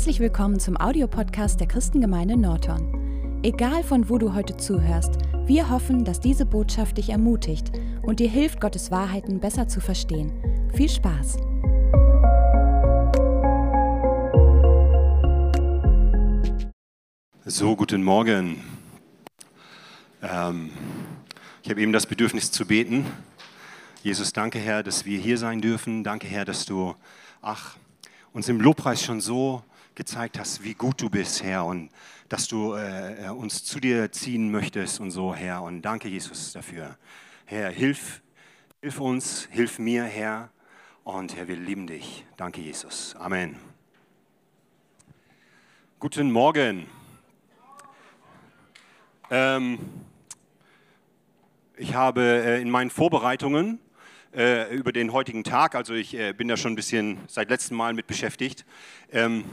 Herzlich willkommen zum Audiopodcast der Christengemeinde Norton. Egal von wo du heute zuhörst, wir hoffen, dass diese Botschaft dich ermutigt und dir hilft, Gottes Wahrheiten besser zu verstehen. Viel Spaß! So, guten Morgen. Ähm, ich habe eben das Bedürfnis zu beten. Jesus, danke Herr, dass wir hier sein dürfen. Danke Herr, dass du, ach, uns im Lobpreis schon so gezeigt hast, wie gut du bist, Herr, und dass du äh, äh, uns zu dir ziehen möchtest und so, Herr. Und danke, Jesus, dafür. Herr, hilf, hilf uns, hilf mir, Herr. Und Herr, wir lieben dich. Danke, Jesus. Amen. Guten Morgen. Ähm, ich habe äh, in meinen Vorbereitungen äh, über den heutigen Tag. Also ich äh, bin da schon ein bisschen seit letztem Mal mit beschäftigt. Ähm,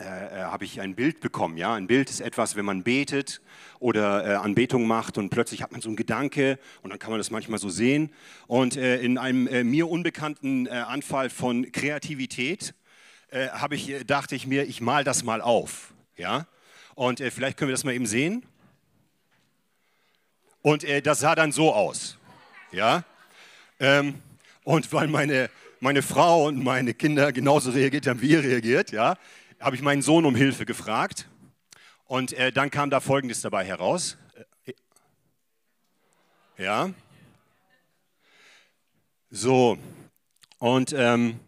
äh, äh, habe ich ein Bild bekommen. Ja? Ein Bild ist etwas, wenn man betet oder äh, Anbetung macht und plötzlich hat man so einen Gedanke und dann kann man das manchmal so sehen. Und äh, in einem äh, mir unbekannten Anfall von Kreativität habe ich, dachte ich mir, ich mal das mal auf. Ja? Und vielleicht können wir das mal eben sehen. Und das sah dann so aus. Ja? Ähm, und weil meine, meine Frau und meine Kinder genauso reagiert haben, wie ihr reagiert, ja, habe ich meinen Sohn um Hilfe gefragt. Und äh, dann kam da Folgendes dabei heraus. Äh, ja. So. Und ähm,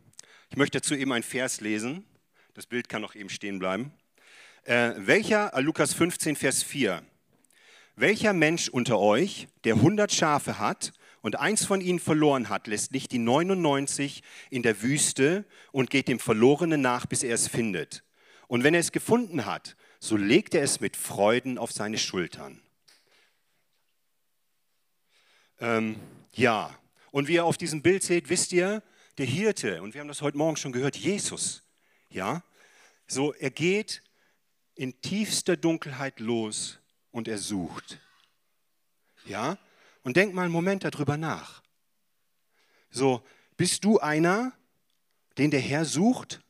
ich möchte dazu eben ein Vers lesen. Das Bild kann noch eben stehen bleiben. Äh, welcher, äh, Lukas 15, Vers 4. Welcher Mensch unter euch, der 100 Schafe hat und eins von ihnen verloren hat, lässt nicht die 99 in der Wüste und geht dem Verlorenen nach, bis er es findet. Und wenn er es gefunden hat, so legt er es mit Freuden auf seine Schultern. Ähm, ja, und wie ihr auf diesem Bild seht, wisst ihr, der Hirte, und wir haben das heute Morgen schon gehört, Jesus, ja, so er geht in tiefster Dunkelheit los und er sucht. Ja, und denk mal einen Moment darüber nach. So, bist du einer, den der Herr sucht?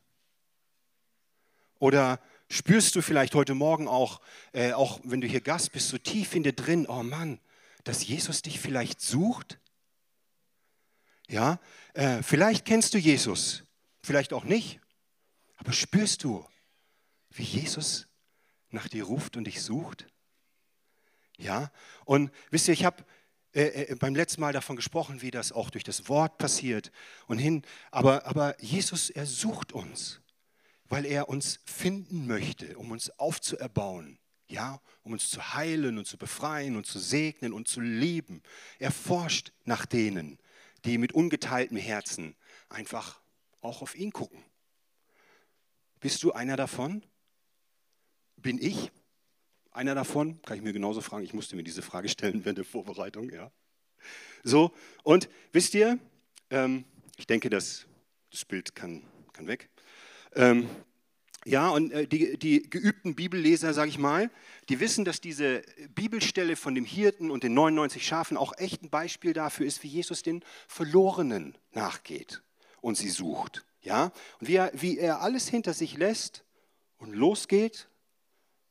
Oder spürst du vielleicht heute Morgen auch, äh, auch wenn du hier Gast bist, so tief in dir drin, oh Mann, dass Jesus dich vielleicht sucht? Ja, äh, vielleicht kennst du Jesus, vielleicht auch nicht, aber spürst du, wie Jesus nach dir ruft und dich sucht? Ja, und wisst ihr, ich habe äh, äh, beim letzten Mal davon gesprochen, wie das auch durch das Wort passiert und hin. Aber, aber Jesus, er sucht uns, weil er uns finden möchte, um uns aufzuerbauen. Ja, um uns zu heilen und zu befreien und zu segnen und zu lieben. Er forscht nach denen, die mit ungeteiltem Herzen einfach auch auf ihn gucken. Bist du einer davon? Bin ich? Einer davon, kann ich mir genauso fragen, ich musste mir diese Frage stellen während der Vorbereitung. Ja. So, und wisst ihr, ähm, ich denke, das, das Bild kann, kann weg. Ähm, ja, und äh, die, die geübten Bibelleser, sage ich mal, die wissen, dass diese Bibelstelle von dem Hirten und den 99 Schafen auch echt ein Beispiel dafür ist, wie Jesus den Verlorenen nachgeht und sie sucht. Ja, und wie er, wie er alles hinter sich lässt und losgeht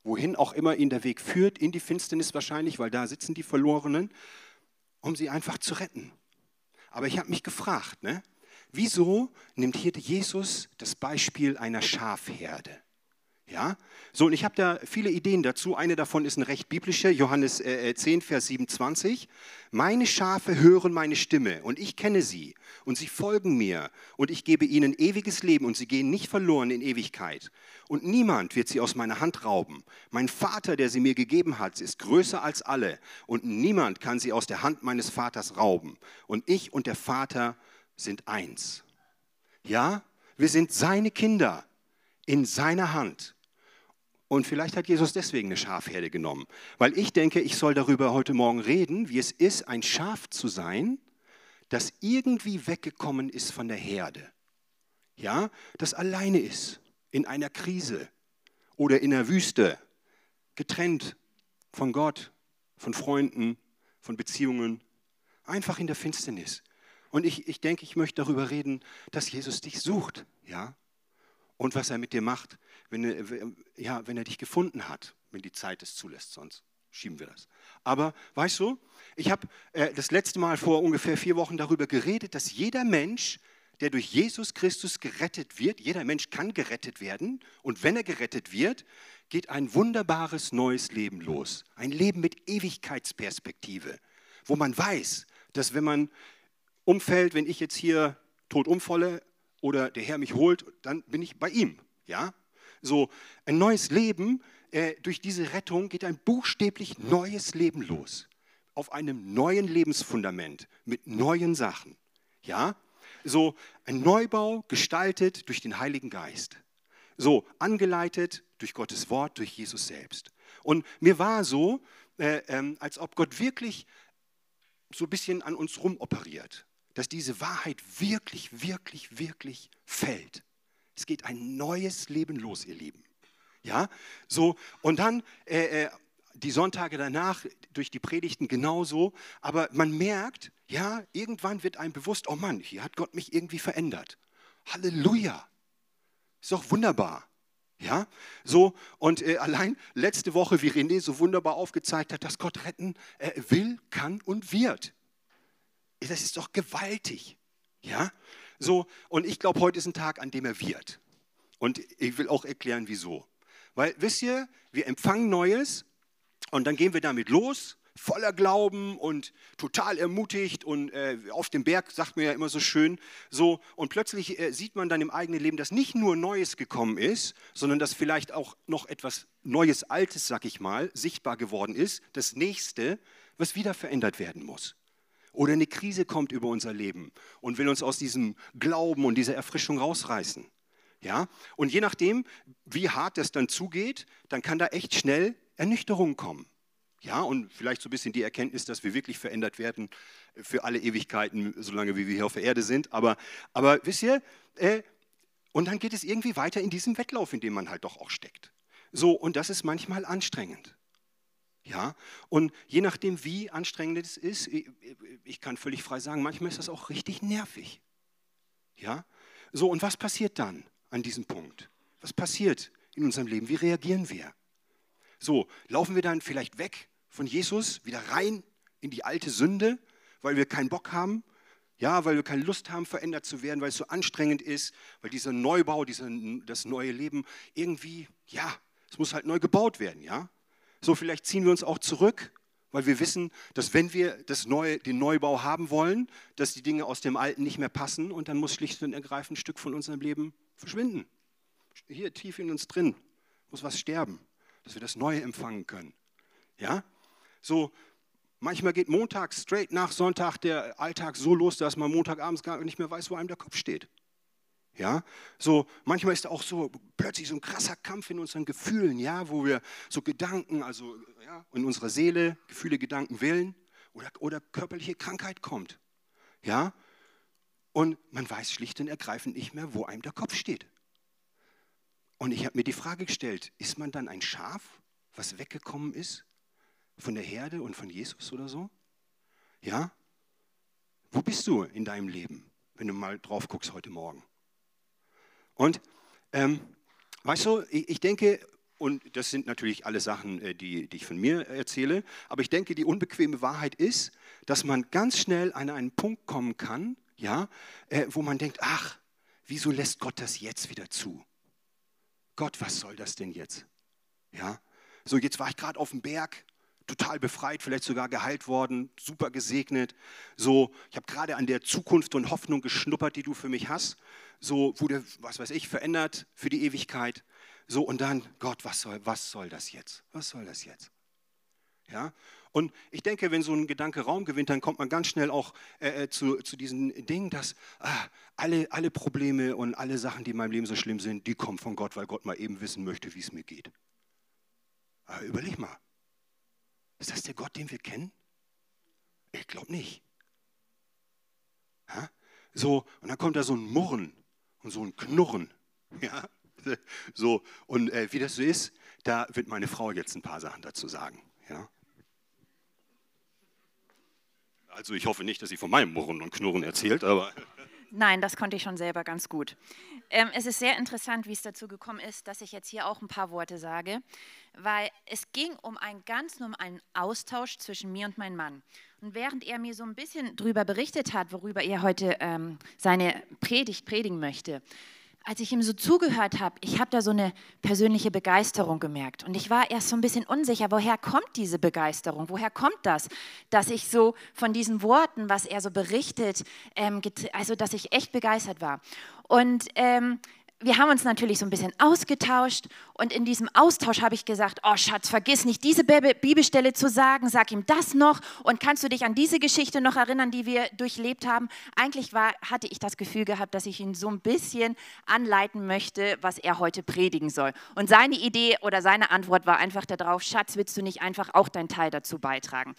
wohin auch immer ihn der Weg führt, in die Finsternis wahrscheinlich, weil da sitzen die Verlorenen, um sie einfach zu retten. Aber ich habe mich gefragt, ne, wieso nimmt hier Jesus das Beispiel einer Schafherde? Ja, so und ich habe da viele Ideen dazu. Eine davon ist eine recht biblische, Johannes äh, 10, äh, Vers 27. Meine Schafe hören meine Stimme und ich kenne sie und sie folgen mir und ich gebe ihnen ewiges Leben und sie gehen nicht verloren in Ewigkeit. Und niemand wird sie aus meiner Hand rauben. Mein Vater, der sie mir gegeben hat, ist größer als alle und niemand kann sie aus der Hand meines Vaters rauben. Und ich und der Vater sind eins. Ja, wir sind seine Kinder in seiner Hand. Und vielleicht hat Jesus deswegen eine Schafherde genommen. Weil ich denke, ich soll darüber heute Morgen reden, wie es ist, ein Schaf zu sein, das irgendwie weggekommen ist von der Herde. Ja, das alleine ist, in einer Krise oder in der Wüste, getrennt von Gott, von Freunden, von Beziehungen, einfach in der Finsternis. Und ich, ich denke, ich möchte darüber reden, dass Jesus dich sucht, ja, und was er mit dir macht, wenn er, ja, wenn er dich gefunden hat, wenn die Zeit es zulässt, sonst schieben wir das. Aber weißt du, ich habe äh, das letzte Mal vor ungefähr vier Wochen darüber geredet, dass jeder Mensch, der durch Jesus Christus gerettet wird, jeder Mensch kann gerettet werden und wenn er gerettet wird, geht ein wunderbares neues Leben los. Ein Leben mit Ewigkeitsperspektive, wo man weiß, dass wenn man umfällt, wenn ich jetzt hier tot umfalle oder der Herr mich holt, dann bin ich bei ihm. Ja? So ein neues Leben, äh, durch diese Rettung geht ein buchstäblich neues Leben los. Auf einem neuen Lebensfundament mit neuen Sachen. Ja? So ein Neubau gestaltet durch den Heiligen Geist. So angeleitet durch Gottes Wort, durch Jesus selbst. Und mir war so, äh, ähm, als ob Gott wirklich so ein bisschen an uns rumoperiert, dass diese Wahrheit wirklich, wirklich, wirklich fällt. Es geht ein neues Leben los, ihr Lieben. Ja, so und dann äh, äh, die Sonntage danach durch die Predigten genauso, aber man merkt, ja, irgendwann wird einem bewusst, oh Mann, hier hat Gott mich irgendwie verändert. Halleluja. Ist doch wunderbar. Ja, so und äh, allein letzte Woche, wie René so wunderbar aufgezeigt hat, dass Gott retten äh, will, kann und wird. Das ist doch gewaltig. Ja, so und ich glaube, heute ist ein Tag, an dem er wird. Und ich will auch erklären, wieso. Weil, wisst ihr, wir empfangen Neues und dann gehen wir damit los voller Glauben und total ermutigt und äh, auf dem Berg sagt man ja immer so schön so und plötzlich äh, sieht man dann im eigenen Leben, dass nicht nur Neues gekommen ist, sondern dass vielleicht auch noch etwas Neues, Altes, sag ich mal, sichtbar geworden ist, das Nächste, was wieder verändert werden muss. Oder eine Krise kommt über unser Leben und will uns aus diesem Glauben und dieser Erfrischung rausreißen. Ja? Und je nachdem, wie hart das dann zugeht, dann kann da echt schnell Ernüchterung kommen. Ja, und vielleicht so ein bisschen die Erkenntnis, dass wir wirklich verändert werden für alle Ewigkeiten, solange wir hier auf der Erde sind. Aber, aber wisst ihr, äh, und dann geht es irgendwie weiter in diesem Wettlauf, in dem man halt doch auch steckt. So, und das ist manchmal anstrengend. Ja, und je nachdem, wie anstrengend es ist, ich, kann völlig frei sagen, manchmal ist das auch richtig nervig. Ja, so, und was passiert dann an diesem Punkt? Was passiert in unserem Leben? Wie reagieren wir? So, laufen wir dann vielleicht weg von Jesus, wieder rein in die alte Sünde, weil wir keinen Bock haben? Ja, weil wir keine Lust haben, verändert zu werden, weil es so anstrengend ist, weil dieser Neubau, dieser, das neue Leben irgendwie, ja, es muss halt neu gebaut werden, ja? So, vielleicht ziehen wir uns auch zurück, weil wir wissen, dass wenn wir das neue, den Neubau haben wollen, dass die Dinge aus dem Alten nicht mehr passen und dann muss schlicht und ergreifend ein Stück von unserem Leben verschwinden. Hier tief in uns drin muss was sterben dass wir das Neue empfangen können. Ja? So, manchmal geht Montag straight nach Sonntag der Alltag so los, dass man Montagabends gar nicht mehr weiß, wo einem der Kopf steht. Ja, so manchmal ist auch so plötzlich so ein krasser Kampf in unseren Gefühlen, ja, wo wir so Gedanken, also ja, in unserer Seele Gefühle, Gedanken, Willen oder, oder körperliche Krankheit kommt, ja, und man weiß schlicht und ergreifend nicht mehr, wo einem der Kopf steht. Und ich habe mir die Frage gestellt, ist man dann ein Schaf, was weggekommen ist von der Herde und von Jesus oder so? Ja? Wo bist du in deinem Leben, wenn du mal drauf guckst heute Morgen? Und ähm, weißt du, ich, ich denke, und das sind natürlich alle Sachen, äh, die, die ich von mir erzähle, aber ich denke, die unbequeme Wahrheit ist, dass man ganz schnell an einen Punkt kommen kann, ja, äh, wo man denkt, ach, wieso lässt Gott das jetzt wieder zu? Gott, was soll das denn jetzt? Ja, so jetzt war ich gerade auf dem Berg, total befreit, vielleicht sogar geheilt worden, super gesegnet. So, ich habe gerade an der Zukunft und Hoffnung geschnuppert, die du für mich hast. So wurde, was weiß ich, verändert für die Ewigkeit. So, und dann, Gott, was soll, was soll das jetzt? Was soll das jetzt? Ja, und ich denke, wenn so ein Gedanke Raum gewinnt, dann kommt man ganz schnell auch äh, äh zu, zu diesem Ding, dass ah, alle, alle Probleme und alle Sachen, die in meinem Leben so schlimm sind, die kommen von Gott, weil Gott mal eben wissen möchte, wie es mir geht. Aber überleg mal, ist das der Gott, den wir kennen? Ich glaube nicht. Ja? So, und dann kommt da so ein Murren und so ein Knurren. Ja? So, und äh, wie das so ist, da wird meine Frau jetzt ein paar Sachen dazu sagen. Ja? Also ich hoffe nicht, dass sie von meinem Murren und Knurren erzählt, aber Nein, das konnte ich schon selber ganz gut. Ähm, es ist sehr interessant, wie es dazu gekommen ist, dass ich jetzt hier auch ein paar Worte sage, weil es ging um einen ganz normalen Austausch zwischen mir und meinem Mann. Und während er mir so ein bisschen darüber berichtet hat, worüber er heute ähm, seine Predigt predigen möchte, als ich ihm so zugehört habe, ich habe da so eine persönliche Begeisterung gemerkt. Und ich war erst so ein bisschen unsicher, woher kommt diese Begeisterung? Woher kommt das, dass ich so von diesen Worten, was er so berichtet, ähm, also dass ich echt begeistert war. Und ähm, wir haben uns natürlich so ein bisschen ausgetauscht und in diesem Austausch habe ich gesagt, oh Schatz, vergiss nicht diese Bibelstelle zu sagen, sag ihm das noch und kannst du dich an diese Geschichte noch erinnern, die wir durchlebt haben? Eigentlich war, hatte ich das Gefühl gehabt, dass ich ihn so ein bisschen anleiten möchte, was er heute predigen soll. Und seine Idee oder seine Antwort war einfach darauf, Schatz, willst du nicht einfach auch deinen Teil dazu beitragen?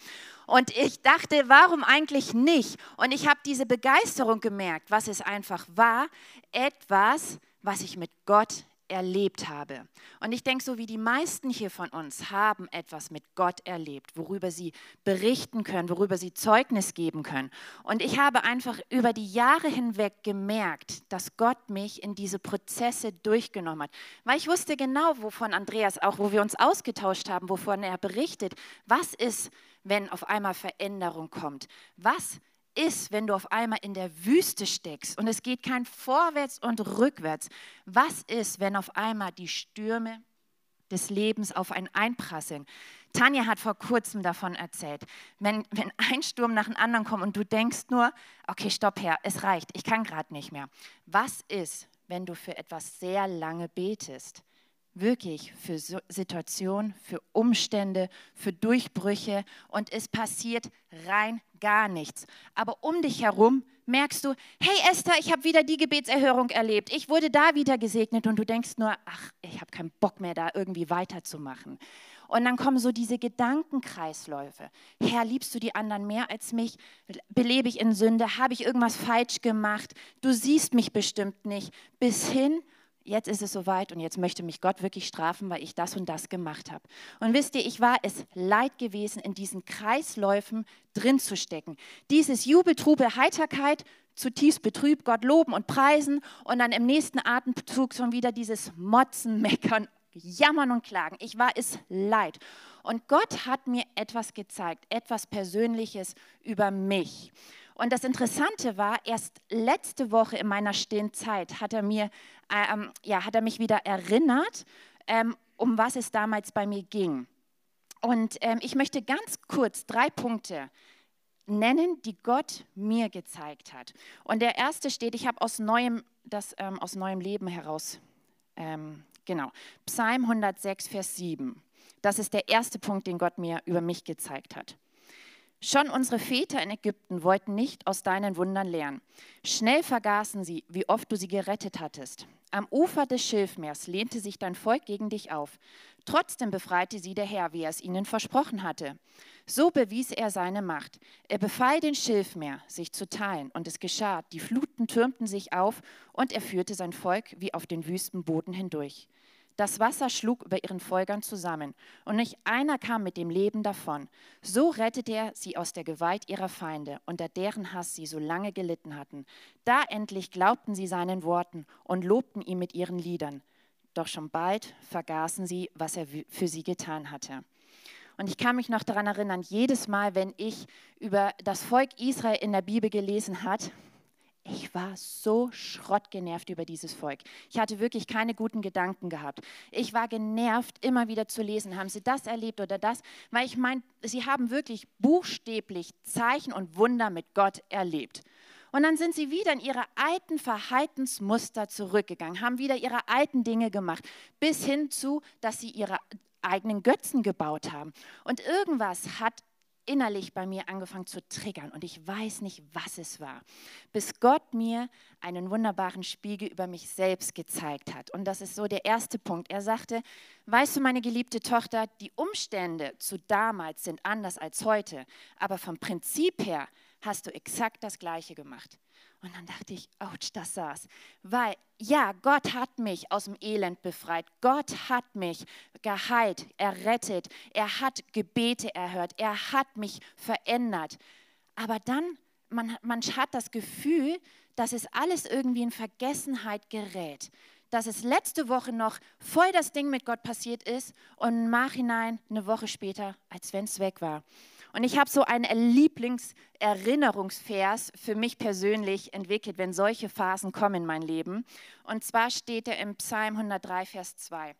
Und ich dachte, warum eigentlich nicht? Und ich habe diese Begeisterung gemerkt, was es einfach war, etwas, was ich mit Gott erlebt habe. Und ich denke, so wie die meisten hier von uns haben etwas mit Gott erlebt, worüber sie berichten können, worüber sie Zeugnis geben können. Und ich habe einfach über die Jahre hinweg gemerkt, dass Gott mich in diese Prozesse durchgenommen hat. Weil ich wusste genau, wovon Andreas, auch wo wir uns ausgetauscht haben, wovon er berichtet, was ist, wenn auf einmal Veränderung kommt? Was ist, wenn du auf einmal in der Wüste steckst und es geht kein Vorwärts und Rückwärts? Was ist, wenn auf einmal die Stürme des Lebens auf einen einprasseln? Tanja hat vor kurzem davon erzählt, wenn, wenn ein Sturm nach dem anderen kommt und du denkst nur, okay, stopp her, es reicht, ich kann gerade nicht mehr. Was ist, wenn du für etwas sehr lange betest? Wirklich für Situationen, für Umstände, für Durchbrüche und es passiert rein gar nichts. Aber um dich herum merkst du, hey Esther, ich habe wieder die Gebetserhörung erlebt. Ich wurde da wieder gesegnet und du denkst nur, ach, ich habe keinen Bock mehr, da irgendwie weiterzumachen. Und dann kommen so diese Gedankenkreisläufe. Herr, liebst du die anderen mehr als mich? Belebe ich in Sünde? Habe ich irgendwas falsch gemacht? Du siehst mich bestimmt nicht. Bis hin jetzt ist es soweit und jetzt möchte mich Gott wirklich strafen, weil ich das und das gemacht habe. Und wisst ihr, ich war es leid gewesen, in diesen Kreisläufen drin zu stecken. Dieses Jubel, Trubel, Heiterkeit, zutiefst betrübt, Gott loben und preisen und dann im nächsten Atemzug schon wieder dieses Motzen, Meckern, Jammern und Klagen. Ich war es leid. Und Gott hat mir etwas gezeigt, etwas Persönliches über mich. Und das Interessante war, erst letzte Woche in meiner stillen Zeit hat er, mir, ähm, ja, hat er mich wieder erinnert, ähm, um was es damals bei mir ging. Und ähm, ich möchte ganz kurz drei Punkte nennen, die Gott mir gezeigt hat. Und der erste steht, ich habe aus neuem, das ähm, aus neuem Leben heraus, ähm, genau, Psalm 106, Vers 7. Das ist der erste Punkt, den Gott mir über mich gezeigt hat. Schon unsere Väter in Ägypten wollten nicht aus deinen Wundern lernen. Schnell vergaßen sie, wie oft du sie gerettet hattest. Am Ufer des Schilfmeers lehnte sich dein Volk gegen dich auf. Trotzdem befreite sie der Herr, wie er es ihnen versprochen hatte. So bewies er seine Macht. Er befahl den Schilfmeer, sich zu teilen, und es geschah. Die Fluten türmten sich auf, und er führte sein Volk wie auf den wüsten Boden hindurch. Das Wasser schlug über ihren Folgern zusammen, und nicht einer kam mit dem Leben davon. So rettete er sie aus der Gewalt ihrer Feinde, unter deren Hass sie so lange gelitten hatten. Da endlich glaubten sie seinen Worten und lobten ihn mit ihren Liedern. Doch schon bald vergaßen sie, was er für sie getan hatte. Und ich kann mich noch daran erinnern, jedes Mal, wenn ich über das Volk Israel in der Bibel gelesen habe, ich war so schrottgenervt über dieses Volk. Ich hatte wirklich keine guten Gedanken gehabt. Ich war genervt, immer wieder zu lesen, haben sie das erlebt oder das, weil ich meine, sie haben wirklich buchstäblich Zeichen und Wunder mit Gott erlebt. Und dann sind sie wieder in ihre alten Verhaltensmuster zurückgegangen, haben wieder ihre alten Dinge gemacht, bis hin zu, dass sie ihre eigenen Götzen gebaut haben. Und irgendwas hat innerlich bei mir angefangen zu triggern und ich weiß nicht, was es war, bis Gott mir einen wunderbaren Spiegel über mich selbst gezeigt hat. Und das ist so der erste Punkt. Er sagte, weißt du, meine geliebte Tochter, die Umstände zu damals sind anders als heute, aber vom Prinzip her hast du exakt das Gleiche gemacht. Und dann dachte ich, ouch, das saß. Weil, ja, Gott hat mich aus dem Elend befreit. Gott hat mich geheilt, errettet. Er hat Gebete erhört. Er hat mich verändert. Aber dann man, man hat das Gefühl, dass es alles irgendwie in Vergessenheit gerät. Dass es letzte Woche noch voll das Ding mit Gott passiert ist und im Nachhinein eine Woche später, als wenn es weg war. Und ich habe so einen Lieblingserinnerungsvers für mich persönlich entwickelt, wenn solche Phasen kommen in mein Leben. Und zwar steht er im Psalm 103, Vers 2.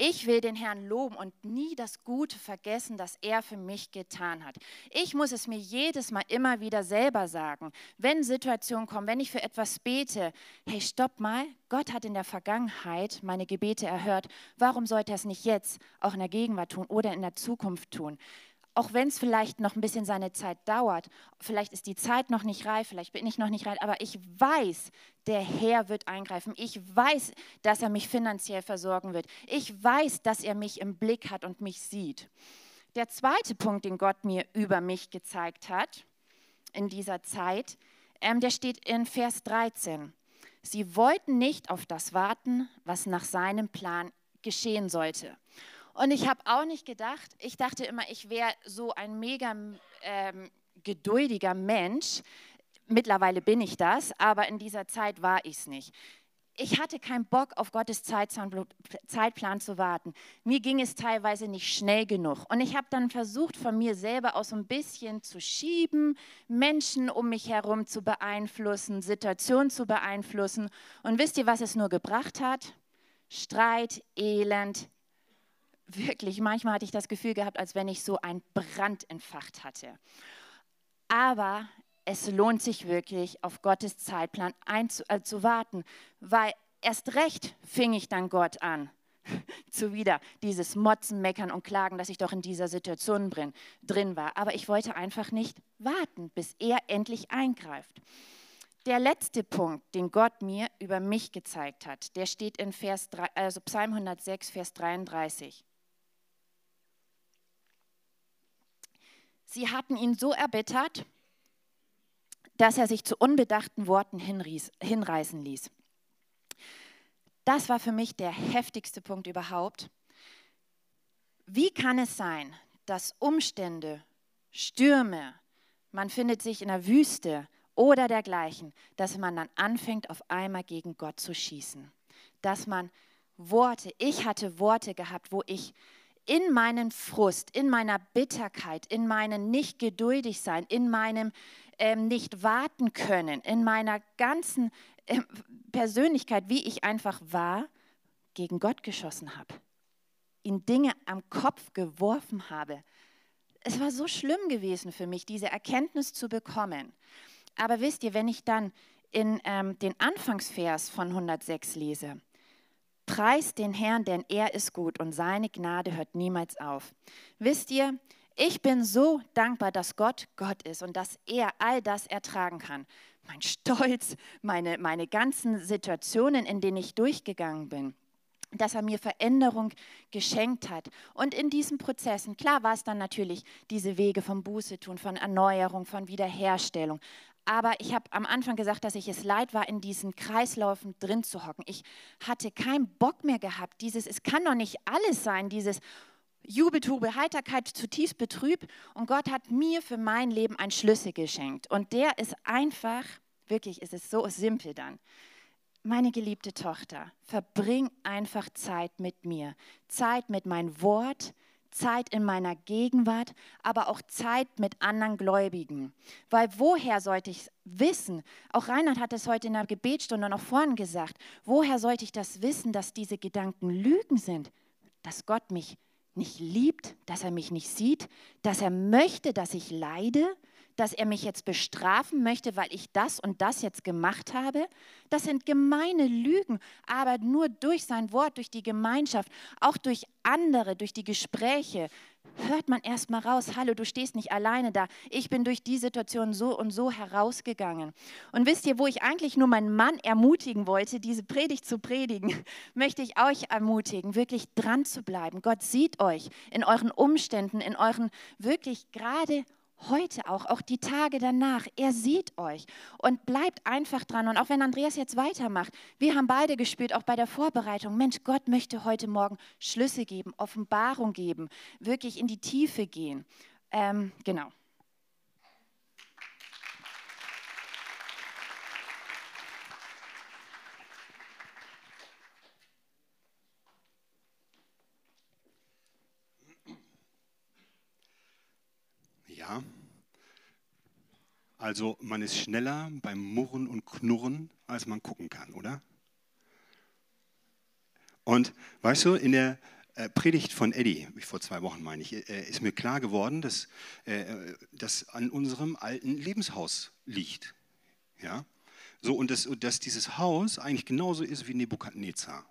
Ich will den Herrn loben und nie das Gute vergessen, das er für mich getan hat. Ich muss es mir jedes Mal immer wieder selber sagen, wenn Situationen kommen, wenn ich für etwas bete, hey, stopp mal, Gott hat in der Vergangenheit meine Gebete erhört. Warum sollte er es nicht jetzt auch in der Gegenwart tun oder in der Zukunft tun? Auch wenn es vielleicht noch ein bisschen seine Zeit dauert, vielleicht ist die Zeit noch nicht reif, vielleicht bin ich noch nicht reif, aber ich weiß, der Herr wird eingreifen. Ich weiß, dass er mich finanziell versorgen wird. Ich weiß, dass er mich im Blick hat und mich sieht. Der zweite Punkt, den Gott mir über mich gezeigt hat in dieser Zeit, ähm, der steht in Vers 13. Sie wollten nicht auf das warten, was nach seinem Plan geschehen sollte. Und ich habe auch nicht gedacht, ich dachte immer, ich wäre so ein mega ähm, geduldiger Mensch. Mittlerweile bin ich das, aber in dieser Zeit war ich es nicht. Ich hatte keinen Bock, auf Gottes Zeitplan zu warten. Mir ging es teilweise nicht schnell genug. Und ich habe dann versucht, von mir selber aus so ein bisschen zu schieben, Menschen um mich herum zu beeinflussen, Situationen zu beeinflussen. Und wisst ihr, was es nur gebracht hat? Streit, Elend, wirklich, manchmal hatte ich das Gefühl gehabt, als wenn ich so einen Brand entfacht hatte. Aber es lohnt sich wirklich, auf Gottes Zeitplan einzu, äh, weil erst recht fing ich dann Gott an, zu wieder dieses Motzen, Meckern und Klagen, dass ich doch in dieser Situation drin, drin war. Aber ich wollte einfach nicht warten, bis er endlich eingreift. Der letzte Punkt, den Gott mir über mich gezeigt hat, der steht in Vers 3, also Psalm 106, Vers 33. Sie hatten ihn so erbittert, dass er sich zu unbedachten Worten hinreißen ließ. Das war für mich der heftigste Punkt überhaupt. Wie kann es sein, dass Umstände, Stürme, man findet sich in der Wüste oder dergleichen, dass man dann anfängt, auf einmal gegen Gott zu schießen? Dass man Worte, ich hatte Worte gehabt, wo ich in meinen Frust, in meiner Bitterkeit, in meinem nicht geduldig sein, in meinem ähm, nicht warten können, in meiner ganzen äh, Persönlichkeit, wie ich einfach war, gegen Gott geschossen habe, ihn Dinge am Kopf geworfen habe. Es war so schlimm gewesen für mich, diese Erkenntnis zu bekommen. Aber wisst ihr, wenn ich dann in ähm, den Anfangsvers von 106 lese, Preist den Herrn, denn er ist gut und seine Gnade hört niemals auf. Wisst ihr, ich bin so dankbar, dass Gott Gott ist und dass er all das ertragen kann. Mein Stolz, meine, meine ganzen Situationen, in denen ich durchgegangen bin dass er mir Veränderung geschenkt hat. Und in diesen Prozessen, klar war es dann natürlich diese Wege vom Buße tun, von Erneuerung, von Wiederherstellung. Aber ich habe am Anfang gesagt, dass ich es leid war, in diesen Kreislaufen drin zu hocken. Ich hatte keinen Bock mehr gehabt. Dieses, es kann doch nicht alles sein, dieses Jubeltube, Heiterkeit, zutiefst betrübt. Und Gott hat mir für mein Leben einen Schlüssel geschenkt. Und der ist einfach, wirklich ist es so simpel dann. Meine geliebte Tochter, verbring einfach Zeit mit mir. Zeit mit meinem Wort, Zeit in meiner Gegenwart, aber auch Zeit mit anderen Gläubigen. Weil woher sollte ich wissen, auch Reinhard hat es heute in der Gebetsstunde noch vorhin gesagt, woher sollte ich das wissen, dass diese Gedanken Lügen sind, dass Gott mich nicht liebt, dass er mich nicht sieht, dass er möchte, dass ich leide, dass er mich jetzt bestrafen möchte, weil ich das und das jetzt gemacht habe. Das sind gemeine Lügen, aber nur durch sein Wort, durch die Gemeinschaft, auch durch andere, durch die Gespräche, hört man erst mal raus, hallo, du stehst nicht alleine da. Ich bin durch die Situation so und so herausgegangen. Und wisst ihr, wo ich eigentlich nur meinen Mann ermutigen wollte, diese Predigt zu predigen, möchte ich euch ermutigen, wirklich dran zu bleiben. Gott sieht euch in euren Umständen, in euren wirklich gerade heute auch, auch die Tage danach. Er sieht euch und bleibt einfach dran. Und auch wenn Andreas jetzt weitermacht, wir haben beide gespürt, auch bei der Vorbereitung, Mensch, Gott möchte heute Morgen Schlüsse geben, Offenbarung geben, wirklich in die Tiefe gehen. Ähm, genau. Also man ist schneller beim Murren und Knurren, als man gucken kann, oder? Und weißt du, in der äh, Predigt von Eddie, vor zwei Wochen meine ich, äh, ist mir klar geworden, dass das an unserem alten Lebenshaus liegt. Ja? So, und dass, dass dieses Haus eigentlich genauso ist wie Nebukadnezar.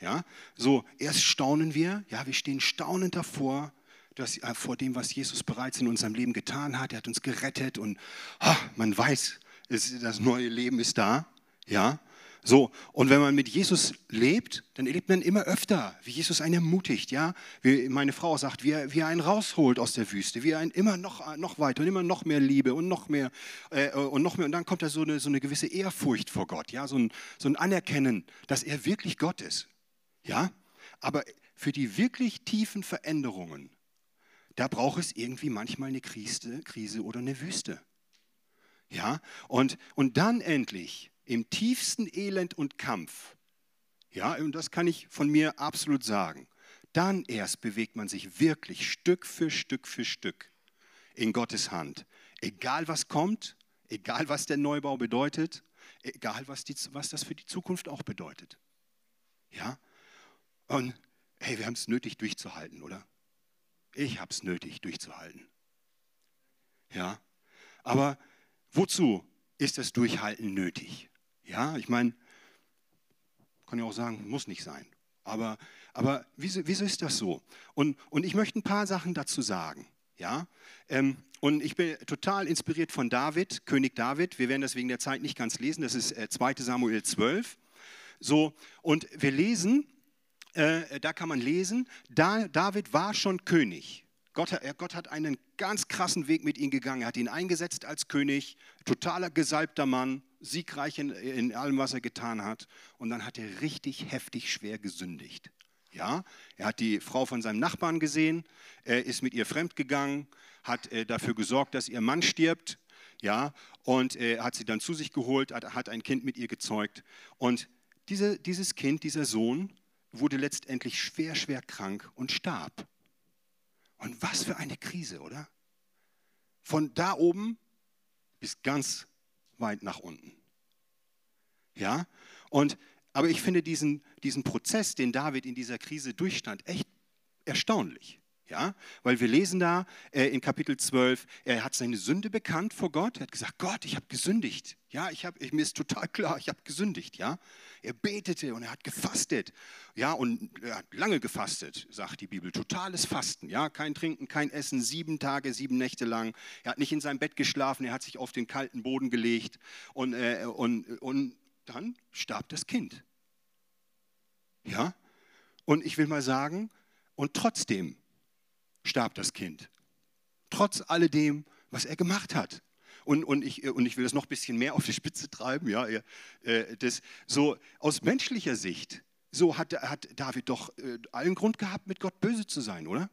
Ja? So, erst staunen wir, ja, wir stehen staunend davor, dass, äh, vor dem, was Jesus bereits in unserem Leben getan hat. Er hat uns gerettet und ah, man weiß, es, das neue Leben ist da. Ja, so, und wenn man mit Jesus lebt, dann erlebt man immer öfter, wie Jesus einen ermutigt, ja, wie meine Frau sagt, wie er, wie er einen rausholt aus der Wüste, wie er einen immer noch, noch weiter und immer noch mehr Liebe und noch mehr äh, und noch mehr und dann kommt da so eine, so eine gewisse Ehrfurcht vor Gott, ja, so ein, so ein Anerkennen, dass er wirklich Gott ist, ja, aber für die wirklich tiefen Veränderungen, da braucht es irgendwie manchmal eine Krise, Krise oder eine Wüste, ja, und, und dann endlich im tiefsten Elend und Kampf, ja, und das kann ich von mir absolut sagen, dann erst bewegt man sich wirklich Stück für Stück für Stück in Gottes Hand. Egal was kommt, egal was der Neubau bedeutet, egal was, die, was das für die Zukunft auch bedeutet. Ja? Und hey, wir haben es nötig durchzuhalten, oder? Ich habe es nötig durchzuhalten. Ja? Aber wozu ist das Durchhalten nötig? Ja, ich meine, kann ja auch sagen, muss nicht sein. Aber, aber wieso, wieso ist das so? Und, und ich möchte ein paar Sachen dazu sagen. Ja? Ähm, und ich bin total inspiriert von David, König David. Wir werden das wegen der Zeit nicht ganz lesen. Das ist äh, 2 Samuel 12. So, und wir lesen, äh, da kann man lesen, da, David war schon König. Gott, Gott, hat einen ganz krassen Weg mit ihm gegangen. Er hat ihn eingesetzt als König, totaler gesalbter Mann, siegreich in, in allem, was er getan hat. Und dann hat er richtig heftig schwer gesündigt. Ja, er hat die Frau von seinem Nachbarn gesehen, ist mit ihr fremdgegangen, hat äh, dafür gesorgt, dass ihr Mann stirbt, ja, und äh, hat sie dann zu sich geholt, hat, hat ein Kind mit ihr gezeugt. Und diese, dieses Kind, dieser Sohn, wurde letztendlich schwer, schwer krank und starb. Und was für eine Krise, oder? Von da oben bis ganz weit nach unten. Ja? Und, aber ich finde diesen, diesen Prozess, den David in dieser Krise durchstand, echt erstaunlich. Ja, weil wir lesen da äh, in Kapitel 12, er hat seine Sünde bekannt vor Gott. Er hat gesagt, Gott, ich habe gesündigt. Ja, ich hab, ich, mir ist total klar, ich habe gesündigt. Ja, er betete und er hat gefastet. Ja, und er hat lange gefastet, sagt die Bibel. Totales Fasten. Ja, kein Trinken, kein Essen, sieben Tage, sieben Nächte lang. Er hat nicht in seinem Bett geschlafen, er hat sich auf den kalten Boden gelegt und, äh, und, und dann starb das Kind. Ja, und ich will mal sagen, und trotzdem starb das Kind. Trotz alledem, was er gemacht hat. Und, und, ich, und ich will das noch ein bisschen mehr auf die Spitze treiben. Ja, äh, das, so aus menschlicher Sicht, so hat, hat David doch äh, allen Grund gehabt, mit Gott böse zu sein, oder?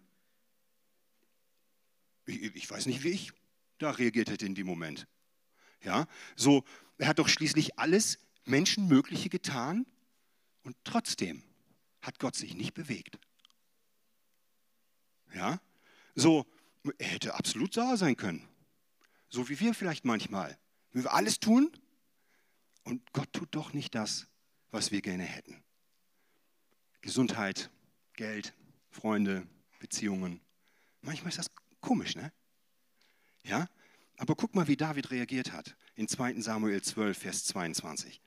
Ich, ich weiß nicht, wie ich da reagiert hätte in dem Moment. Ja, so, er hat doch schließlich alles Menschenmögliche getan und trotzdem hat Gott sich nicht bewegt. Ja? So, er hätte absolut sauer sein können. So wie wir vielleicht manchmal. Wenn wir alles tun und Gott tut doch nicht das, was wir gerne hätten. Gesundheit, Geld, Freunde, Beziehungen. Manchmal ist das komisch, ne? Ja? Aber guck mal, wie David reagiert hat in 2 Samuel 12, Vers 22.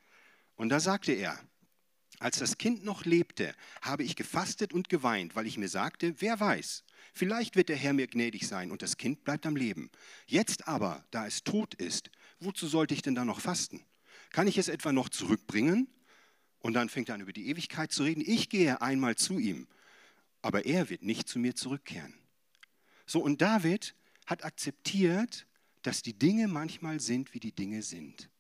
Und da sagte er, als das Kind noch lebte, habe ich gefastet und geweint, weil ich mir sagte, wer weiß, vielleicht wird der Herr mir gnädig sein und das Kind bleibt am Leben. Jetzt aber, da es tot ist, wozu sollte ich denn da noch fasten? Kann ich es etwa noch zurückbringen? Und dann fängt er an, über die Ewigkeit zu reden. Ich gehe einmal zu ihm, aber er wird nicht zu mir zurückkehren. So, und David hat akzeptiert, dass die Dinge manchmal sind, wie die Dinge sind.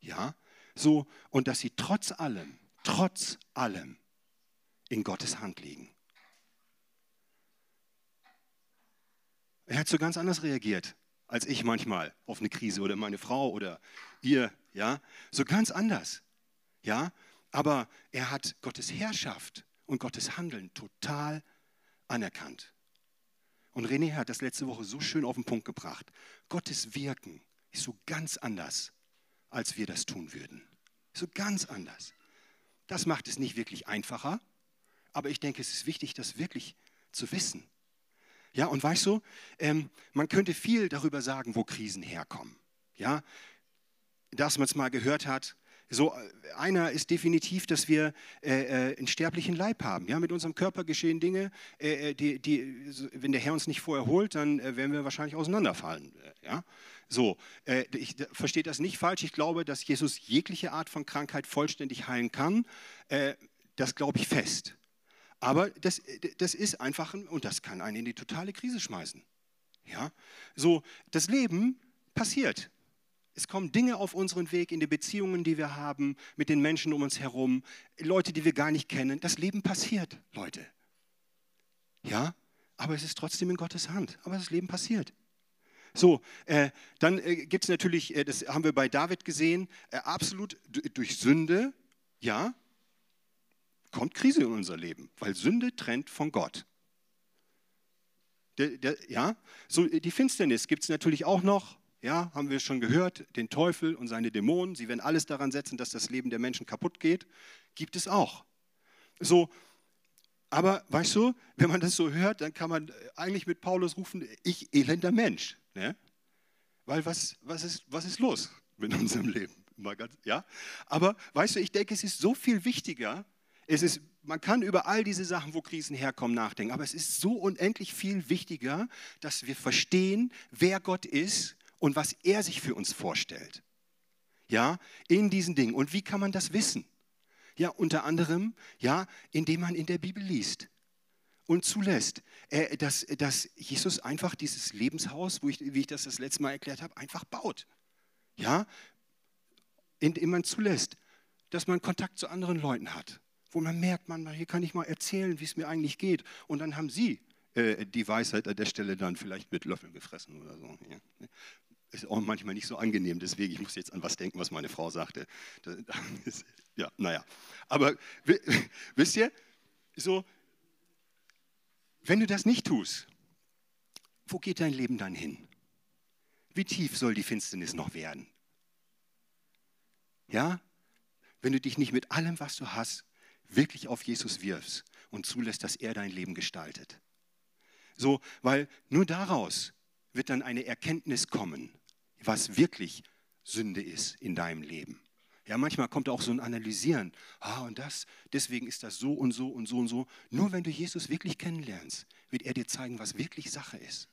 Ja, so, und dass sie trotz allem trotz allem in Gottes Hand liegen. Er hat so ganz anders reagiert als ich manchmal auf eine Krise oder meine Frau oder ihr, ja, so ganz anders, ja, aber er hat Gottes Herrschaft und Gottes Handeln total anerkannt. Und René hat das letzte Woche so schön auf den Punkt gebracht. Gottes Wirken ist so ganz anders, als wir das tun würden. So ganz anders. Das macht es nicht wirklich einfacher, aber ich denke, es ist wichtig, das wirklich zu wissen. Ja, und weißt du, ähm, man könnte viel darüber sagen, wo Krisen herkommen. Ja, dass man es mal gehört hat, so äh, einer ist definitiv, dass wir äh, äh, einen sterblichen Leib haben. Ja, mit unserem Körper geschehen Dinge, äh, äh die, die, wenn der Herr uns nicht vorher holt, dann äh, werden wir wahrscheinlich auseinanderfallen. Ja, so. ich verstehe das nicht falsch. Ich glaube, dass Jesus jegliche Art von Krankheit vollständig heilen kann. das glaube ich fest. Aber das, das ist einfach, und das kann einen in die totale Krise schmeißen. Ja, so das Leben passiert. Es kommen Dinge auf unseren Weg in die Beziehungen, die wir haben, mit den Menschen um uns herum, Leute, die wir gar nicht kennen. Das Leben passiert, Leute. Ja, aber es ist trotzdem in Gottes Hand. Aber das Leben passiert. So, äh, dann äh, gibt es natürlich, äh, das haben wir bei David gesehen, äh, absolut durch Sünde, ja, kommt Krise in unser Leben, weil Sünde trennt von Gott. Der, der, ja, so die Finsternis gibt es natürlich auch noch, ja, haben wir schon gehört, den Teufel und seine Dämonen, sie werden alles daran setzen, dass das Leben der Menschen kaputt geht, gibt es auch. So, aber weißt du, wenn man das so hört, dann kann man eigentlich mit Paulus rufen, ich elender Mensch. Ne? Weil was, was, ist, was ist los mit unserem Leben? Ja? Aber weißt du, ich denke, es ist so viel wichtiger, es ist, man kann über all diese Sachen, wo Krisen herkommen, nachdenken, aber es ist so unendlich viel wichtiger, dass wir verstehen, wer Gott ist und was er sich für uns vorstellt. Ja, in diesen Dingen. Und wie kann man das wissen? Ja, unter anderem, ja, indem man in der Bibel liest und zulässt, äh, dass, dass Jesus einfach dieses Lebenshaus, wo ich, wie ich das das letzte Mal erklärt habe, einfach baut. Ja, indem man zulässt, dass man Kontakt zu anderen Leuten hat, wo man merkt, man, hier kann ich mal erzählen, wie es mir eigentlich geht. Und dann haben sie äh, die Weisheit an der Stelle dann vielleicht mit Löffeln gefressen oder so. Ja ist auch manchmal nicht so angenehm, deswegen, ich muss jetzt an was denken, was meine Frau sagte. ja, naja. Aber wisst ihr, so, wenn du das nicht tust, wo geht dein Leben dann hin? Wie tief soll die Finsternis noch werden? Ja? Wenn du dich nicht mit allem, was du hast, wirklich auf Jesus wirfst und zulässt, dass er dein Leben gestaltet. So, weil nur daraus wird dann eine Erkenntnis kommen was wirklich Sünde ist in deinem Leben. Ja, manchmal kommt auch so ein Analysieren. Ah, und das, deswegen ist das so und so und so und so. Nur wenn du Jesus wirklich kennenlernst, wird er dir zeigen, was wirklich Sache ist.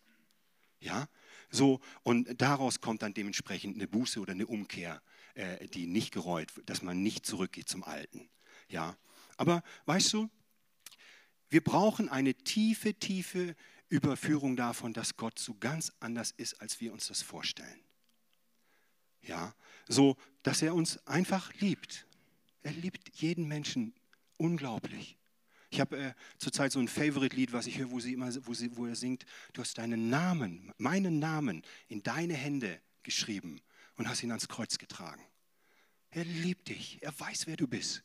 Ja, so, und daraus kommt dann dementsprechend eine Buße oder eine Umkehr, äh, die nicht gereut dass man nicht zurückgeht zum Alten. Ja, aber weißt du, wir brauchen eine tiefe, tiefe Überführung davon, dass Gott so ganz anders ist, als wir uns das vorstellen. Ja, so, dass er uns einfach liebt. Er liebt jeden Menschen unglaublich. Ich habe äh, zurzeit so ein Favorite-Lied, was ich höre, wo, sie immer, wo, sie, wo er singt, du hast deinen Namen, meinen Namen in deine Hände geschrieben und hast ihn ans Kreuz getragen. Er liebt dich, er weiß, wer du bist.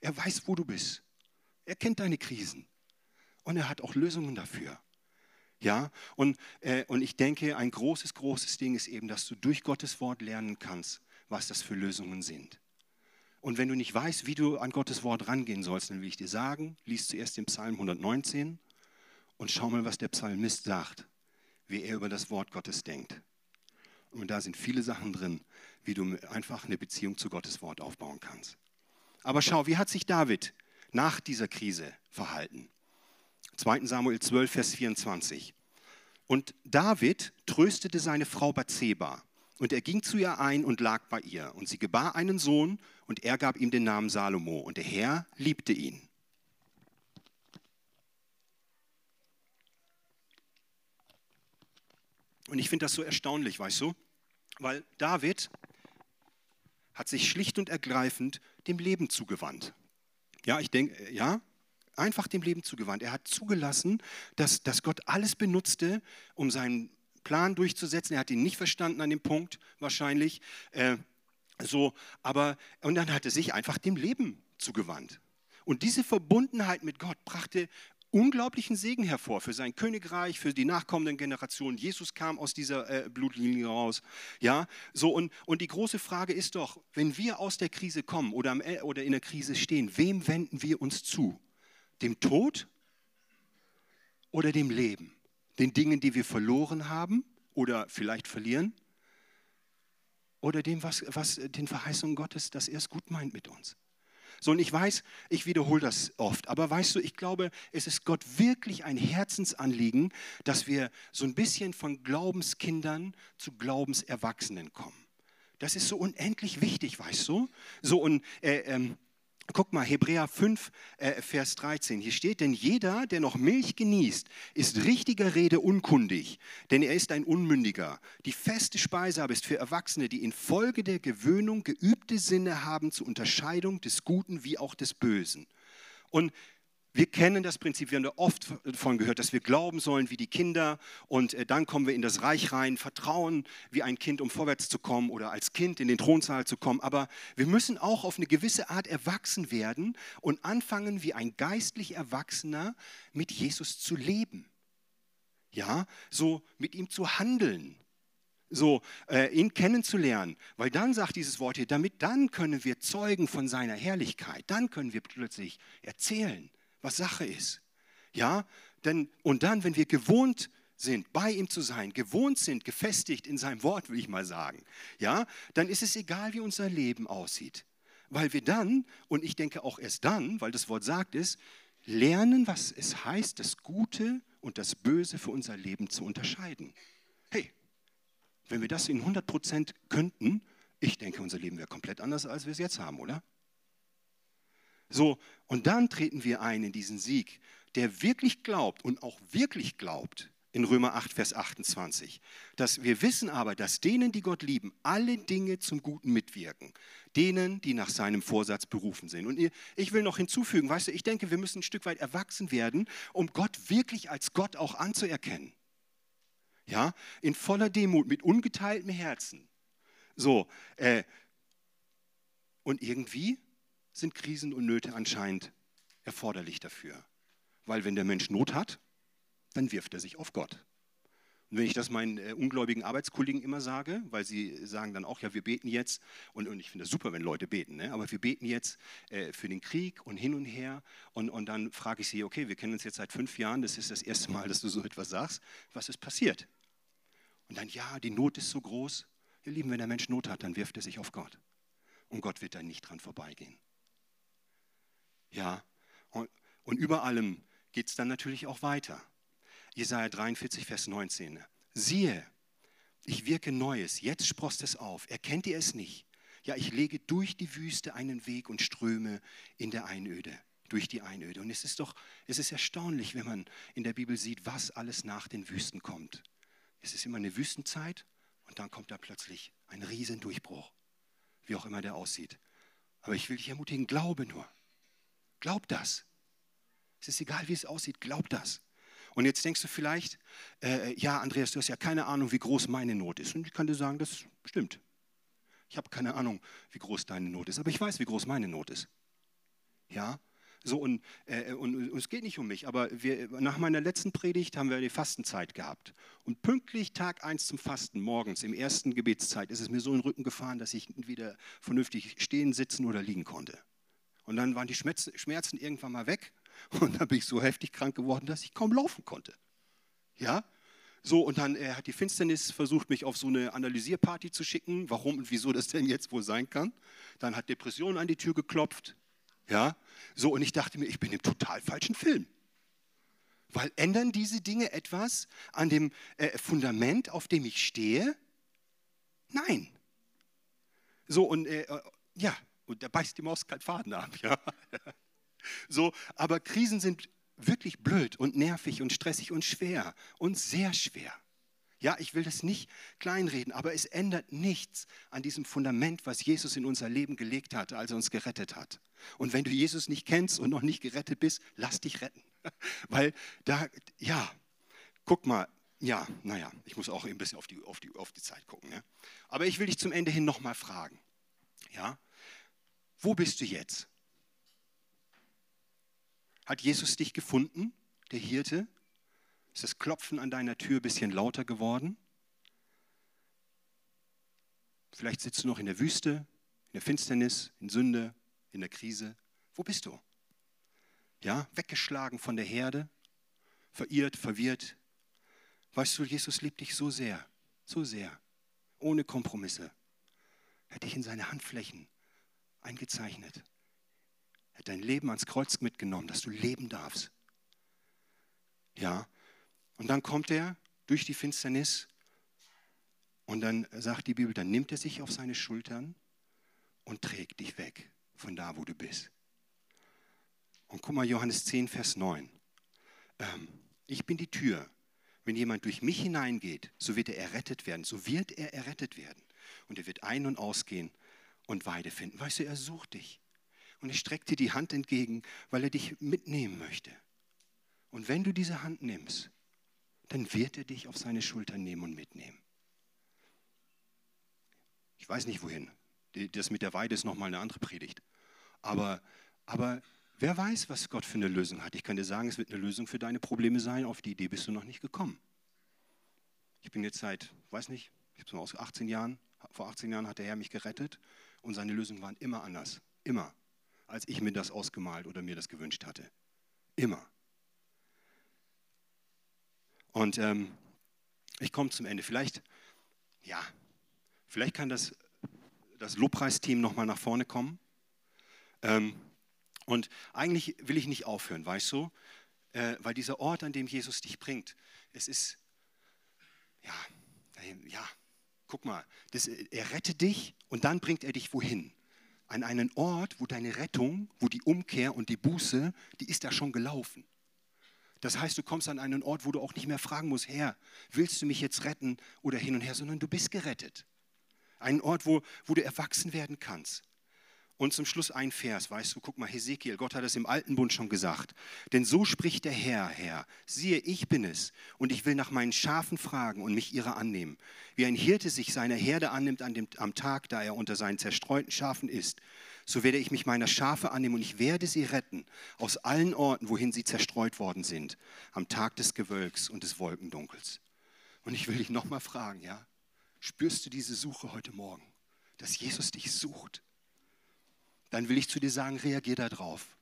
Er weiß, wo du bist. Er kennt deine Krisen und er hat auch Lösungen dafür. Ja, und, äh, und ich denke, ein großes, großes Ding ist eben, dass du durch Gottes Wort lernen kannst, was das für Lösungen sind. Und wenn du nicht weißt, wie du an Gottes Wort rangehen sollst, dann will ich dir sagen, lies zuerst den Psalm 119 und schau mal, was der Psalmist sagt, wie er über das Wort Gottes denkt. Und da sind viele Sachen drin, wie du einfach eine Beziehung zu Gottes Wort aufbauen kannst. Aber schau, wie hat sich David nach dieser Krise verhalten? 2 Samuel 12, Vers 24. Und David tröstete seine Frau Bathseba. Und er ging zu ihr ein und lag bei ihr. Und sie gebar einen Sohn und er gab ihm den Namen Salomo. Und der Herr liebte ihn. Und ich finde das so erstaunlich, weißt du? Weil David hat sich schlicht und ergreifend dem Leben zugewandt. Ja, ich denke, ja, einfach dem Leben zugewandt. Er hat zugelassen, dass, dass Gott alles benutzte, um seinen Plan durchzusetzen. Er hat ihn nicht verstanden an dem Punkt wahrscheinlich. Äh, so, aber und dann hat er sich einfach dem Leben zugewandt. Und diese Verbundenheit mit Gott brachte unglaublichen Segen hervor für sein Königreich, für die nachkommenden Generationen. Jesus kam aus dieser äh, Blutlinie raus. Ja, so und, und die große Frage ist doch, wenn wir aus der Krise kommen oder, am, äh, oder in der Krise stehen, wem wenden wir uns zu? Dem Tod oder dem Leben? Den Dingen, die wir verloren haben oder vielleicht verlieren? Oder dem, was, was den Verheißungen Gottes, dass er es gut meint mit uns? So, und ich weiß, ich wiederhole das oft, aber weißt du, ich glaube, es ist Gott wirklich ein Herzensanliegen, dass wir so ein bisschen von Glaubenskindern zu Glaubenserwachsenen kommen. Das ist so unendlich wichtig, weißt du? So, und äh, ähm, Guck mal, Hebräer 5, äh, Vers 13. Hier steht, denn jeder, der noch Milch genießt, ist richtiger Rede unkundig, denn er ist ein Unmündiger. Die feste Speise aber ist für Erwachsene, die infolge der Gewöhnung geübte Sinne haben zur Unterscheidung des Guten wie auch des Bösen. Und wir kennen das Prinzip, wir haben da oft davon gehört, dass wir glauben sollen wie die Kinder. Und äh, dann kommen wir in das Reich rein, vertrauen wie ein Kind, um vorwärts zu kommen oder als Kind in den Thronsaal zu kommen. Aber wir müssen auch auf eine gewisse Art erwachsen werden und anfangen, wie ein geistlich Erwachsener mit Jesus zu leben. Ja, so mit ihm zu handeln, so äh, ihn kennenzulernen, weil dann sagt dieses Wort hier, damit dann können wir zeugen von seiner Herrlichkeit, dann können wir plötzlich erzählen was Sache ist. Ja, denn und dann, wenn wir gewohnt sind, bei ihm zu sein, gewohnt sind, gefestigt in seinem Wort, will ich mal sagen, ja, dann ist es egal, wie unser Leben aussieht. Weil wir dann, und ich denke auch erst dann, weil das Wort sagt es, lernen, was es heißt, das Gute und das Böse für unser Leben zu unterscheiden. Hey, wenn wir das in 100 Prozent könnten, ich denke, unser Leben wäre komplett anders, als wir es jetzt haben, oder? So, und dann treten wir ein in diesen Sieg, der wirklich glaubt und auch wirklich glaubt, in Römer 8, Vers 28, dass wir wissen aber, dass denen, die Gott lieben, alle Dinge zum Guten mitwirken. Denen, die nach seinem Vorsatz berufen sind. Und ich will noch hinzufügen, weißt du, ich denke, wir müssen ein Stück weit erwachsen werden, um Gott wirklich als Gott auch anzuerkennen. Ja, in voller Demut, mit ungeteiltem Herzen. So, äh, und irgendwie sind Krisen und Nöte anscheinend erforderlich dafür. Weil wenn der Mensch Not hat, dann wirft er sich auf Gott. Und wenn ich das meinen äh, ungläubigen Arbeitskollegen immer sage, weil sie sagen dann auch, ja, wir beten jetzt, und, und ich finde das super, wenn Leute beten, ne? aber wir beten jetzt äh, für den Krieg und hin und her. Und, und dann frage ich sie, okay, wir kennen uns jetzt seit fünf Jahren, das ist das erste Mal, dass du so etwas sagst. Was ist passiert? Und dann, ja, die Not ist so groß. Ihr Lieben, wenn der Mensch Not hat, dann wirft er sich auf Gott. Und Gott wird da nicht dran vorbeigehen. Ja, und, und über allem geht es dann natürlich auch weiter. Jesaja 43, Vers 19. Siehe, ich wirke Neues, jetzt sprost es auf. Erkennt ihr es nicht? Ja, ich lege durch die Wüste einen Weg und ströme in der Einöde, durch die Einöde. Und es ist doch, es ist erstaunlich, wenn man in der Bibel sieht, was alles nach den Wüsten kommt. Es ist immer eine Wüstenzeit und dann kommt da plötzlich ein Riesendurchbruch, wie auch immer der aussieht. Aber ich will dich ermutigen, glaube nur. Glaub das. Es ist egal, wie es aussieht, glaub das. Und jetzt denkst du vielleicht, äh, ja, Andreas, du hast ja keine Ahnung, wie groß meine Not ist. Und ich kann dir sagen, das stimmt. Ich habe keine Ahnung, wie groß deine Not ist, aber ich weiß, wie groß meine Not ist. Ja, so und, äh, und, und, es geht nicht um mich, aber wir, nach meiner letzten Predigt haben wir die Fastenzeit gehabt. Und pünktlich Tag 1 zum Fasten, morgens, im ersten Gebetszeit, ist es mir so in den Rücken gefahren, dass ich wieder vernünftig stehen, sitzen oder liegen konnte. Und dann waren die Schmerzen irgendwann mal weg. Und dann bin ich so heftig krank geworden, dass ich kaum laufen konnte. Ja? So, und dann äh, hat die Finsternis versucht, mich auf so eine Analysierparty zu schicken, warum und wieso das denn jetzt wohl sein kann. Dann hat Depression an die Tür geklopft. Ja? So, und ich dachte mir, ich bin im total falschen Film. Weil ändern diese Dinge etwas an dem äh, Fundament, auf dem ich stehe? Nein. So, und äh, äh ja, und da beißt die Maus keinen Faden ab. Ja? So, aber Krisen sind wirklich blöd und nervig und stressig und schwer und sehr schwer. Ja, ich will das nicht kleinreden, aber es ändert nichts an diesem Fundament, was Jesus in unser Leben gelegt hat, als er uns gerettet hat. Und wenn du Jesus nicht kennst und noch nicht gerettet bist, lass dich retten. Weil da, ja, guck mal, ja, naja, ich muss auch ein bisschen auf die, auf die, auf die Zeit gucken. Ja? Aber ich will dich zum Ende hin nochmal fragen. Ja, wo bist du jetzt? Hat Jesus dich gefunden? der Hirte? Ist das Klopfen an deiner Tür ein bisschen lauter geworden? Vielleicht sitzt du noch in der Wüste, in der Finsternis, in Sünde, in der Krise. Wo bist du? Ja, weggeschlagen von der Herde, verirrt, verwirrt. Weißt du, Jesus liebt dich so sehr, so sehr, ohne Kompromisse. Er hat dich in seine Handflächen eingezeichnet. Er hat dein Leben ans Kreuz mitgenommen, dass du leben darfst. Ja, und dann kommt er durch die Finsternis und dann sagt die Bibel, dann nimmt er sich auf seine Schultern und trägt dich weg von da, wo du bist. Und guck mal, Johannes 10, Vers 9. Ähm, ich bin die Tür. Wenn jemand durch mich hineingeht, so wird er errettet werden. So wird er errettet werden. Und er wird ein- und ausgehen und Weide finden. Weißt du, er sucht dich. Und er streckt dir die Hand entgegen, weil er dich mitnehmen möchte. Und wenn du diese Hand nimmst, dann wird er dich auf seine Schulter nehmen und mitnehmen. Ich weiß nicht wohin. Das mit der Weide ist nochmal eine andere Predigt. Aber, aber wer weiß, was Gott für eine Lösung hat. Ich kann dir sagen, es wird eine Lösung für deine Probleme sein. Auf die Idee bist du noch nicht gekommen. Ich bin jetzt seit, weiß nicht, ich habe aus 18 Jahren, vor 18 Jahren hat der Herr mich gerettet und seine Lösungen waren immer anders. Immer. Als ich mir das ausgemalt oder mir das gewünscht hatte. Immer. Und ähm, ich komme zum Ende. Vielleicht, ja, vielleicht kann das, das Lobpreisteam nochmal nach vorne kommen. Ähm, und eigentlich will ich nicht aufhören, weißt du? Äh, weil dieser Ort, an dem Jesus dich bringt, es ist, ja, ja, guck mal, das, er rettet dich und dann bringt er dich wohin? An einen Ort, wo deine Rettung, wo die Umkehr und die Buße, die ist da schon gelaufen. Das heißt, du kommst an einen Ort, wo du auch nicht mehr fragen musst, Herr, willst du mich jetzt retten oder hin und her, sondern du bist gerettet. Ein Ort, wo, wo du erwachsen werden kannst. Und zum Schluss ein Vers, weißt du, guck mal, Hesekiel, Gott hat es im Alten Bund schon gesagt. Denn so spricht der Herr, Herr, siehe, ich bin es, und ich will nach meinen Schafen fragen und mich ihrer annehmen. Wie ein Hirte sich seiner Herde annimmt an dem, am Tag, da er unter seinen zerstreuten Schafen ist, so werde ich mich meiner Schafe annehmen und ich werde sie retten aus allen Orten, wohin sie zerstreut worden sind, am Tag des Gewölks und des Wolkendunkels. Und ich will dich nochmal fragen, ja, spürst du diese Suche heute Morgen, dass Jesus dich sucht? Dann will ich zu dir sagen, reagier darauf.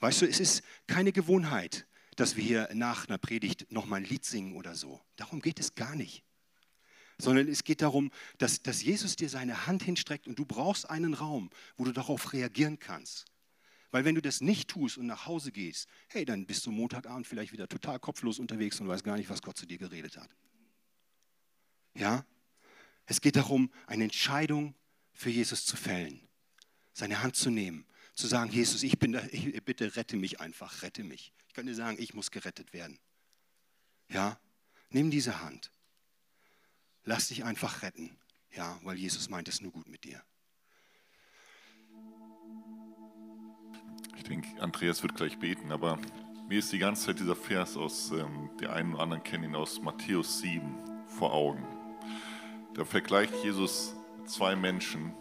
Weißt du, es ist keine Gewohnheit, dass wir hier nach einer Predigt nochmal ein Lied singen oder so. Darum geht es gar nicht sondern es geht darum, dass, dass Jesus dir seine Hand hinstreckt und du brauchst einen Raum, wo du darauf reagieren kannst. Weil wenn du das nicht tust und nach Hause gehst, hey, dann bist du Montagabend vielleicht wieder total kopflos unterwegs und weißt gar nicht, was Gott zu dir geredet hat. Ja? Es geht darum, eine Entscheidung für Jesus zu fällen, seine Hand zu nehmen, zu sagen, Jesus, ich bin da, ich, bitte rette mich einfach, rette mich. Ich dir sagen, ich muss gerettet werden. Ja? Nimm diese Hand Lass dich einfach retten. Ja, weil Jesus meint es nur gut mit dir. Ich denke, Andreas wird gleich beten, aber mir ist die ganze Zeit dieser Vers aus, ähm, der einen oder anderen kennen ihn aus Matthäus 7 vor Augen. Da vergleicht Jesus zwei Menschen,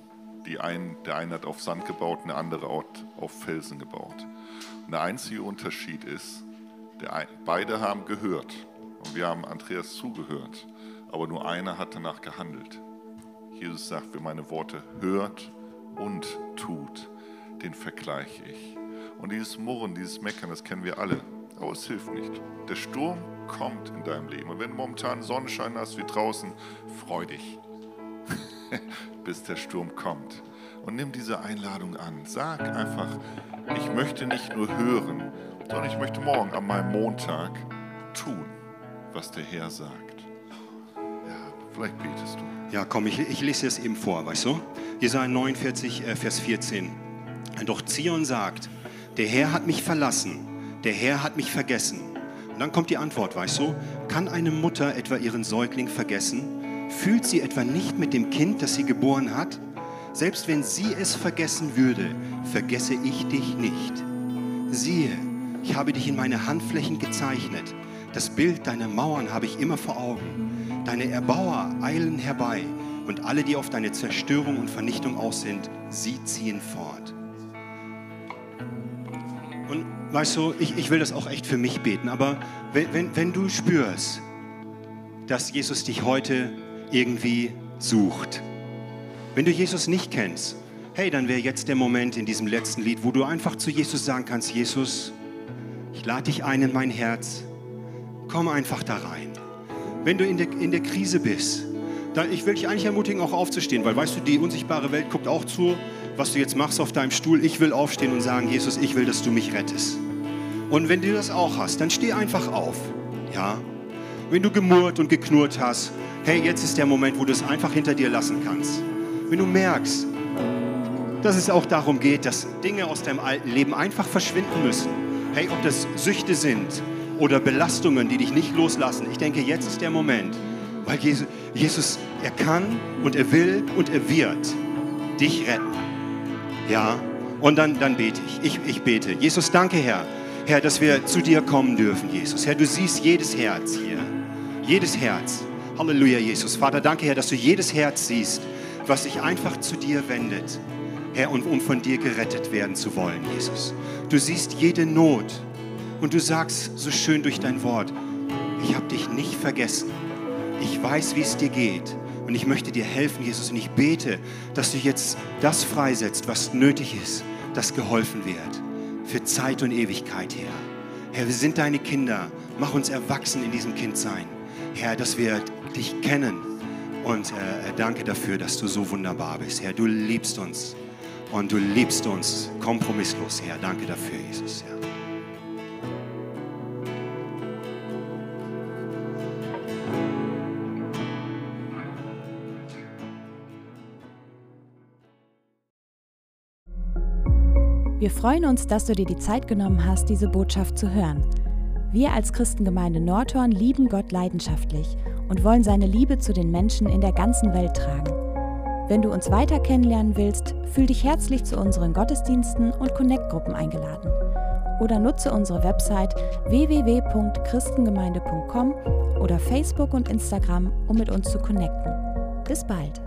die ein, der eine hat auf Sand gebaut der andere auf Felsen gebaut. Und der einzige Unterschied ist, der, beide haben gehört und wir haben Andreas zugehört aber nur einer hat danach gehandelt. Jesus sagt, wer meine Worte hört und tut, den vergleiche ich. Und dieses Murren, dieses Meckern, das kennen wir alle, aber es hilft nicht. Der Sturm kommt in deinem Leben. Und wenn du momentan Sonnenschein hast wie draußen, freu dich, bis der Sturm kommt. Und nimm diese Einladung an. Sag einfach, ich möchte nicht nur hören, sondern ich möchte morgen an meinem Montag tun, was der Herr sagt. Vielleicht betest du. Ja, komm, ich, ich lese es eben vor, weißt du? Jesaja 49, äh, Vers 14. Doch Zion sagt, der Herr hat mich verlassen, der Herr hat mich vergessen. Und dann kommt die Antwort, weißt du? Kann eine Mutter etwa ihren Säugling vergessen? Fühlt sie etwa nicht mit dem Kind, das sie geboren hat? Selbst wenn sie es vergessen würde, vergesse ich dich nicht. Siehe, ich habe dich in meine Handflächen gezeichnet. Das Bild deiner Mauern habe ich immer vor Augen. Deine Erbauer eilen herbei und alle, die auf deine Zerstörung und Vernichtung aus sind, sie ziehen fort. Und weißt du, ich, ich will das auch echt für mich beten, aber wenn, wenn, wenn du spürst, dass Jesus dich heute irgendwie sucht, wenn du Jesus nicht kennst, hey, dann wäre jetzt der Moment in diesem letzten Lied, wo du einfach zu Jesus sagen kannst, Jesus, ich lade dich ein in mein Herz, komm einfach da rein. Wenn du in der, in der Krise bist, dann, ich will dich eigentlich ermutigen, auch aufzustehen, weil weißt du, die unsichtbare Welt guckt auch zu, was du jetzt machst auf deinem Stuhl. Ich will aufstehen und sagen, Jesus, ich will, dass du mich rettest. Und wenn du das auch hast, dann steh einfach auf. Ja? Wenn du gemurrt und geknurrt hast, hey, jetzt ist der Moment, wo du es einfach hinter dir lassen kannst. Wenn du merkst, dass es auch darum geht, dass Dinge aus deinem alten Leben einfach verschwinden müssen. Hey, ob das Süchte sind oder Belastungen, die dich nicht loslassen. Ich denke, jetzt ist der Moment, weil Jesus, Jesus, er kann und er will und er wird dich retten. Ja, und dann, dann bete ich. ich. Ich bete. Jesus, danke, Herr. Herr, dass wir zu dir kommen dürfen, Jesus. Herr, du siehst jedes Herz hier. Jedes Herz. Halleluja, Jesus. Vater, danke, Herr, dass du jedes Herz siehst, was sich einfach zu dir wendet. Herr, und um von dir gerettet werden zu wollen, Jesus. Du siehst jede Not und du sagst so schön durch dein Wort, ich habe dich nicht vergessen. Ich weiß, wie es dir geht und ich möchte dir helfen, Jesus. Und ich bete, dass du jetzt das freisetzt, was nötig ist, dass geholfen wird. Für Zeit und Ewigkeit, Herr. Herr, wir sind deine Kinder. Mach uns erwachsen in diesem Kindsein. Herr, dass wir dich kennen. Und äh, danke dafür, dass du so wunderbar bist. Herr, du liebst uns. Und du liebst uns kompromisslos, Herr. Danke dafür, Jesus. Herr. Wir freuen uns, dass du dir die Zeit genommen hast, diese Botschaft zu hören. Wir als Christengemeinde Nordhorn lieben Gott leidenschaftlich und wollen seine Liebe zu den Menschen in der ganzen Welt tragen. Wenn du uns weiter kennenlernen willst, fühl dich herzlich zu unseren Gottesdiensten und Connect-Gruppen eingeladen. Oder nutze unsere Website www.christengemeinde.com oder Facebook und Instagram, um mit uns zu connecten. Bis bald!